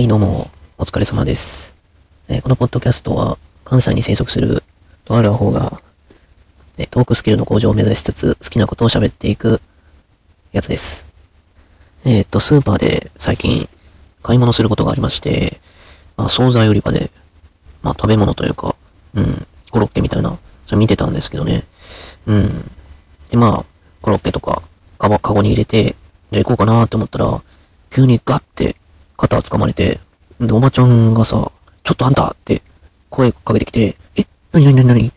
はい、どうも、お疲れ様です。えーこのポッドキャストは、関西に生息するとある方が、えートークスキルの向上を目指しつつ、好きなことを喋っていくやつです。えーっと、スーパーで最近買い物することがありまして、まあ、惣菜売り場で、まあ、食べ物というか、うん、コロッケみたいな、それ見てたんですけどね。うん。で、まあ、コロッケとか、カバ、カゴに入れて、じゃあ行こうかなって思ったら、急にガッて肩を掴まれて、で、おばちゃんがさ、ちょっとあんたって声かけてきて、え、なになになになに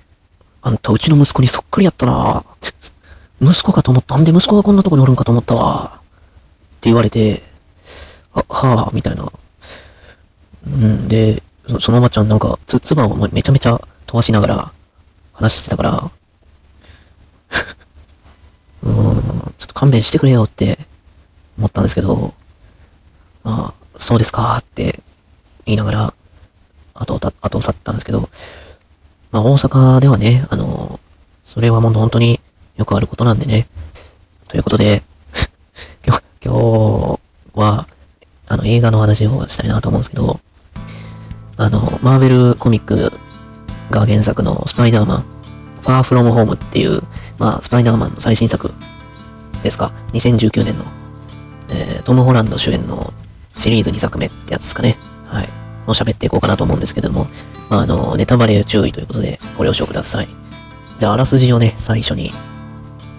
あんたうちの息子にそっくりやったな息子かと思った。んで息子がこんなとこにおるんかと思ったわ。って言われて、あ、はぁ、みたいな。うん、で、そのおばちゃんなんか、つ、つばをめちゃめちゃ飛ばしながら話してたから、うーん、ちょっと勘弁してくれよって思ったんですけど、まあ、そうですかって言いながら、後をた、後を去ったんですけど、まあ大阪ではね、あの、それはもう本当によくあることなんでね。ということで、今日、今日は、あの映画の話をしたいなと思うんですけど、あの、マーベルコミックが原作のスパイダーマン、ファーフロムホームっていう、まあ、スパイダーマンの最新作ですか、2019年の、えートム・ホランド主演のシリーズ2作目ってやつですかね。はい。を喋っていこうかなと思うんですけども、まあ、あの、ネタバレ注意ということで、ご了承ください。じゃあ、あらすじをね、最初に、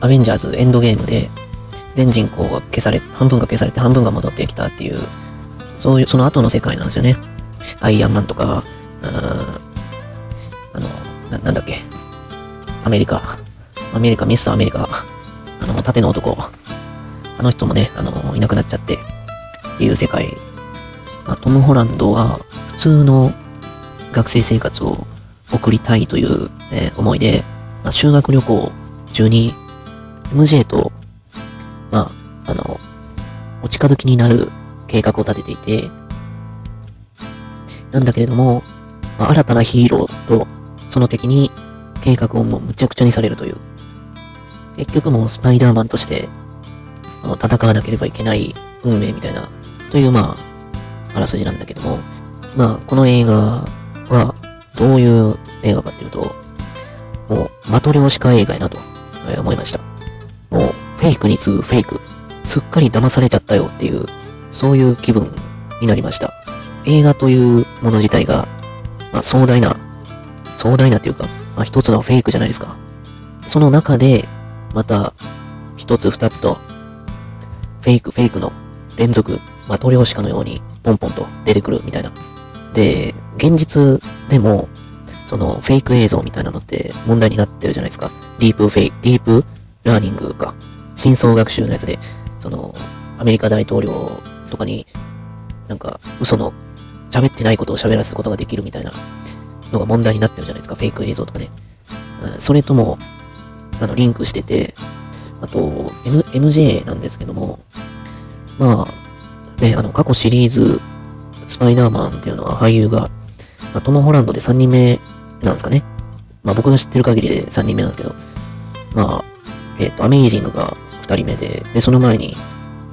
アベンジャーズエンドゲームで、全人口が消され、半分が消されて半分が戻ってきたっていう、そういう、その後の世界なんですよね。アイアンマンとか、うんあの、な、なんだっけ。アメリカ。アメリカ、ミスターアメリカ。あの、縦の男。あの人もね、あの、いなくなっちゃって、っていう世界。まあ、トム・ホランドは、普通の学生生活を送りたいという、えー思いで、まあ、修学旅行中に、MJ と、まあ、あの、お近づきになる計画を立てていて、なんだけれども、まあ、新たなヒーローと、その敵に計画をもうむちゃくちゃにされるという。結局もうスパイダーマンとして、その戦わなければいけない運命みたいな、というまあ、あらすじなんだけども、まあ、この映画は、どういう映画かっていうと、もう、マトリョーシカ映画やなと、えー思いました。もう、フェイクに次ぐフェイク。すっかり騙されちゃったよっていう、そういう気分になりました。映画というもの自体が、まあ、壮大な、壮大なっていうか、まあ、一つのフェイクじゃないですか。その中で、また、一つ二つと、フェイク、フェイクの連続、マトリョーシカのように、ポンポンと出てくるみたいな。で、現実でも、その、フェイク映像みたいなのって問題になってるじゃないですか。ディープフェイ、ディープラーニングか。深層学習のやつで、その、アメリカ大統領とかに、なんか、嘘の、喋ってないことを喋らせることができるみたいなのが問題になってるじゃないですか。フェイク映像とかね。それとも、あの、リンクしてて、あと、M、MJ なんですけども、まあ、ね、あの、過去シリーズ、スパイダーマンっていうのは俳優が、まあ、トム・ホランドで3人目なんですかね。まあ僕が知ってる限りで3人目なんですけど、まあ、えっ、と、アメイジングが2人目で、で、その前に、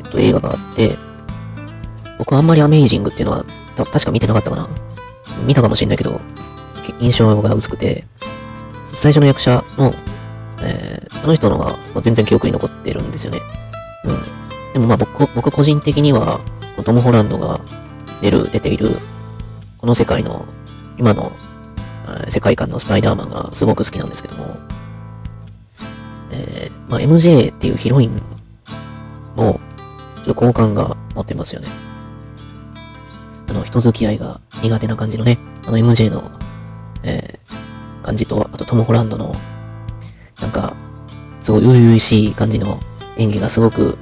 えっと、映画があって、僕はあんまりアメイジングっていうのは、た確か見てなかったかな。見たかもしれないけど、印象が薄くて、最初の役者の、えーあの人のがま全然記憶に残ってるんですよね。うん。でもまあ僕、僕個人的には、トム・ホランドが出る、出ている、この世界の、今の、世界観のスパイダーマンがすごく好きなんですけども、えーまあ MJ っていうヒロインも、ちょっと好感が持ってますよね。あの、人付き合いが苦手な感じのね、あの MJ の、えー感じと、あとトム・ホランドの、なんか、すごい初々しい感じの演技がすごく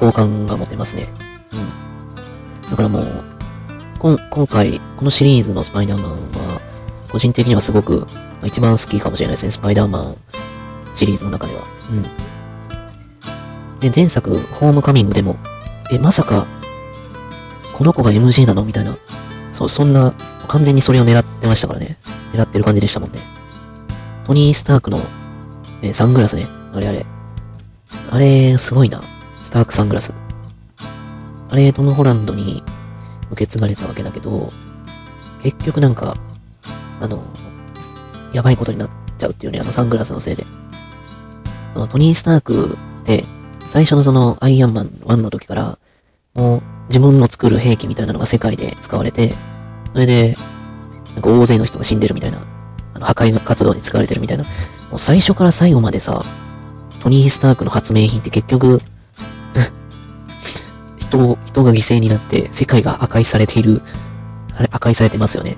好感が持てますね。うん。だからもう、こん今回、このシリーズのスパイダーマンは、個人的にはすごく、まあ一番好きかもしれないですね。スパイダーマンシリーズの中では。うん。で、前作、ホームカミングでも、え、まさか、この子が MJ なの？みたいな。そ、そんな、完全にそれを狙ってましたからね。狙ってる感じでしたもんね。トニー・スタークの、えサングラスね。あれあれ。あれ、すごいな。スタークサングラス。あれ、トム・ホランドに、受け継がれたわけだけど、結局なんか、あの、やばいことになっちゃうっていうね、あのサングラスのせいで。そのトニー・スタークって、最初のそのアイアンマン1の時から、もう自分の作る兵器みたいなのが世界で使われて、それで、なんか大勢の人が死んでるみたいな、あの破壊活動に使われてるみたいな、もう最初から最後までさ、トニー・スタークの発明品って結局、人、人が犠牲になって世界が破壊されている、あれ、破壊されてますよね。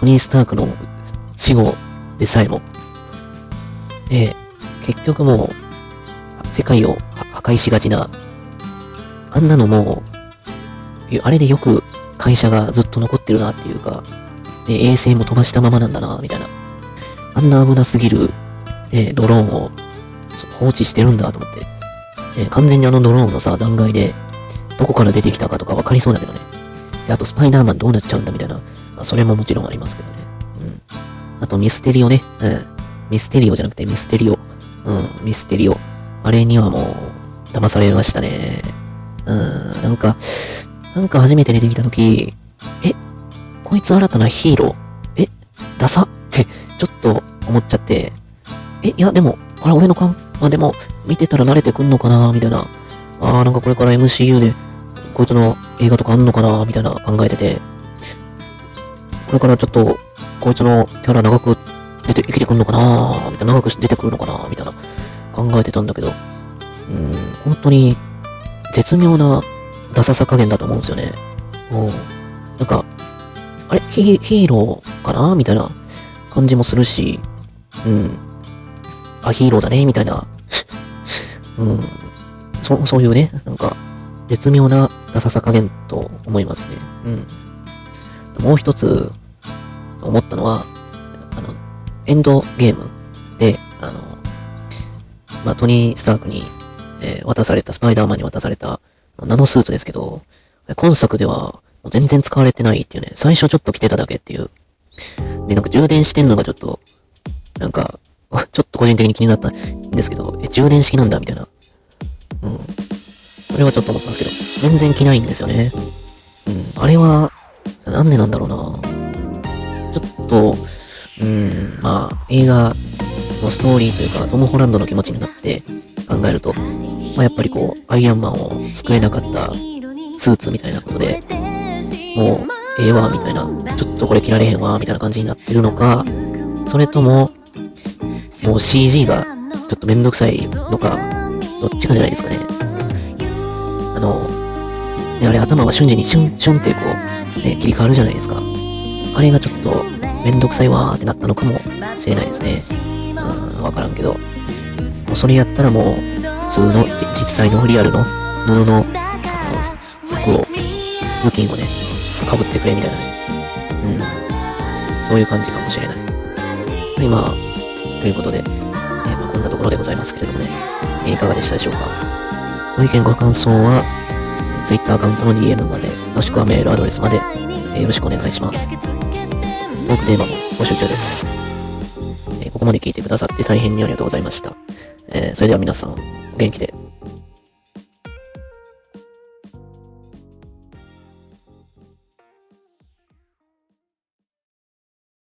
トニー・スタークの死後でさえも。で、結局もう、世界を破壊しがちな、あんなのもう、あれでよく会社がずっと残ってるなっていうか、で衛星も飛ばしたままなんだな、みたいな。あんな危なすぎる、えドローンを放置してるんだと思って。え完全にあのドローンのさ、断崖で、どこから出てきたかとか分かりそうだけどね。で、あとスパイダーマンどうなっちゃうんだみたいな。まあ、それももちろんありますけどね。うん。あとミステリオね。うん。ミステリオじゃなくてミステリオ。うん、ミステリオ。あれにはもう、騙されましたね。うん、なんか、なんか初めて出てきたとき、え、こいつ新たなヒーロー？え、ダサ？って、ちょっと思っちゃって、え、いや、でも、あれ、俺の勘、まあでも、見てたら慣れてくんのかな？みたいな。ああ、なんかこれから MCU で、こいつの映画とかあんのかなみたいな考えてて、これからちょっと、こいつのキャラ長く出て、生きてくんのかなみたいな、長く出てくるのかなみたいな、考えてたんだけど、うん、本当に、絶妙なダサさ加減だと思うんですよね。うん。なんか、あれ？ヒヒーローかな？みたいな感じもするし、うん。あ、ヒーローだね？みたいな。うん。そ、そういうね、なんか、絶妙なダサさ加減と思いますね。うん。もう一つ、思ったのは、あの、エンドゲームで、あの、まあ、トニー・スタークに、えー、渡された、スパイダーマンに渡された、ナノスーツですけど、今作では、全然使われてないっていうね、最初ちょっと着てただけっていう。で、なんか充電してんのがちょっと、なんか、ちょっと個人的に気になったんですけど、え、充電式なんだみたいな。それはちょっと思ったんですけど、全然着ないんですよね。うん。あれは、なんでなんだろうなちょっと、うん、まあ、映画のストーリーというか、トム・ホランドの気持ちになって考えると、まあ、やっぱりこう、アイアンマンを救えなかったスーツみたいなことで、もう、ええわ、みたいな、ちょっとこれ着られへんわ、みたいな感じになってるのか、それとも、もう CG がちょっとめんどくさいのか、どっちかじゃないですかね。の、ね、あれ頭は瞬時にシュン、シュンってこう、ね、切り替わるじゃないですか。あれがちょっとめんどくさいわーってなったのかもしれないですね。うん、わからんけど。もうそれやったらもう、普通の実際のリアルの布の、あの、服を、武器をね、被ってくれみたいなね。うん。そういう感じかもしれない。はい、まあ、ということで、えー、まあ、こんなところでございますけれどもね、えー、いかがでしたでしょうか。ご意見ご感想は、Twitter アカウントの DM まで、もしくはメールアドレスまで、え、よろしくお願いします。トークテーマも募集中です。え、ここまで聞いてくださって大変にありがとうございました。え、それでは皆さん、お元気で